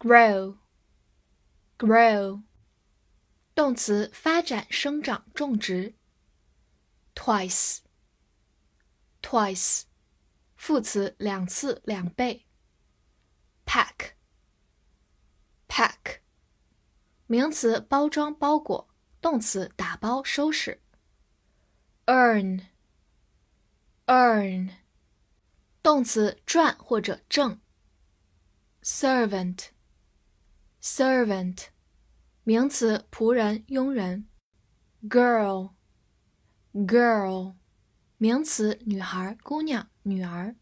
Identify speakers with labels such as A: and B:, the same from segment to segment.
A: grow，grow，动词发展、生长、种植。twice，twice，副词两次、两倍。pack，pack，名词包装、包裹；动词打包、收拾。earn，earn，动词赚或者挣。servant。Servant，名词，仆人、佣人。Girl，girl，名词，女孩、姑娘、女儿。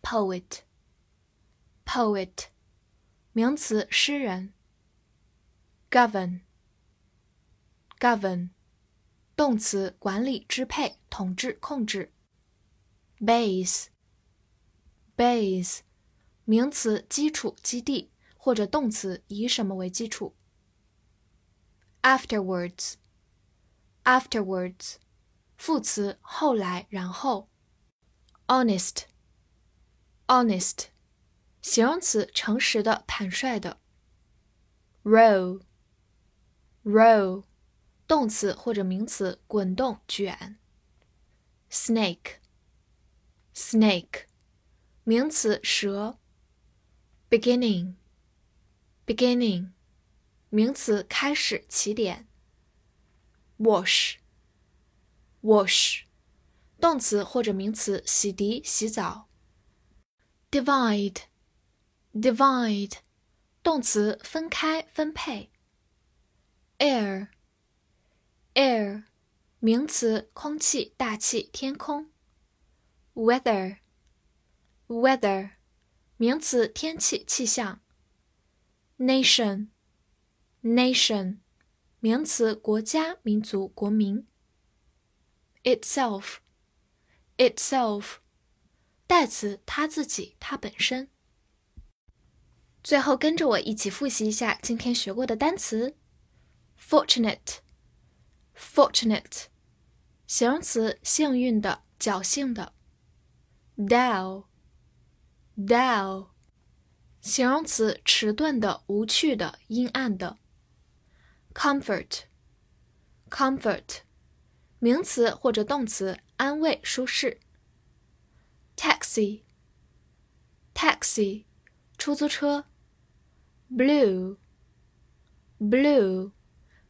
A: Poet，poet，名词，诗人。Govern，govern，动词，管理、支配、统治、控制。Base，base，名词，基础、基地。或者动词以什么为基础。Afterwards, afterwards，副词后来然后。Honest, honest，形容词诚实的坦率的。Roll, roll，动词或者名词滚动卷。Snake, snake，名词蛇。Beginning。beginning，名词，开始，起点。wash，wash，动词或者名词，洗涤、洗澡。divide，divide，动词，分开、分配。air，air，名词，空气、大气、天空。weather，weather，名词，天气、气象。nation nation 名词，国家、民族、国民。itself itself 代词，它自己、它本身。最后跟着我一起复习一下今天学过的单词：fortunate fortunate dow 形容词：迟钝的、无趣的、阴暗的。Comfort，comfort，名词或者动词，安慰、舒适。Taxi，taxi，出租车。Blue，blue，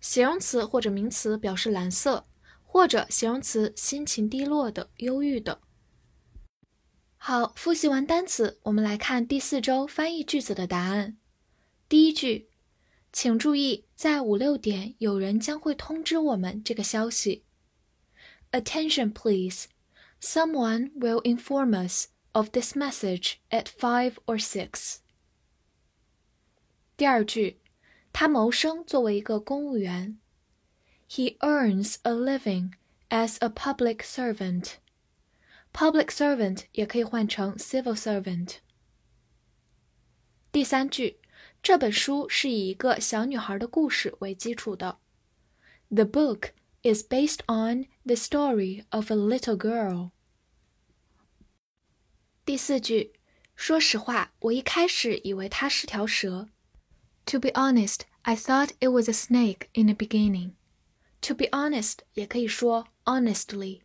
A: 形容词或者名词表示蓝色，或者形容词，心情低落的、忧郁的。好，复习完单词，我们来看第四周翻译句子的答案。第一句，请注意，在五六点有人将会通知我们这个消息。Attention, please. Someone will inform us of this message at five or six. 第二句，他谋生作为一个公务员。He earns a living as a public servant public servant 也可以换成 civil servant。第三句，这本书是以一个小女孩的故事为基础的。The book is based on the story of a little girl。第四句，说实话，我一开始以为它是条蛇。To be honest, I thought it was a snake in the beginning. To be honest 也可以说 honestly。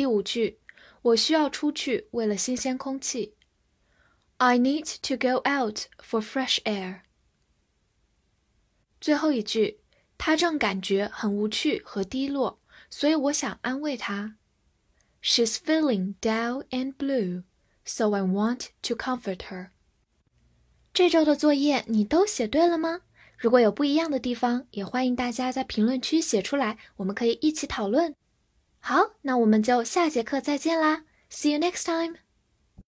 A: 第五句，我需要出去为了新鲜空气。I need to go out for fresh air。最后一句，他正感觉很无趣和低落，所以我想安慰他。She's feeling d u l l and blue, so I want to comfort her。这周的作业你都写对了吗？如果有不一样的地方，也欢迎大家在评论区写出来，我们可以一起讨论。好，那我们就下节课再见啦！See you next time.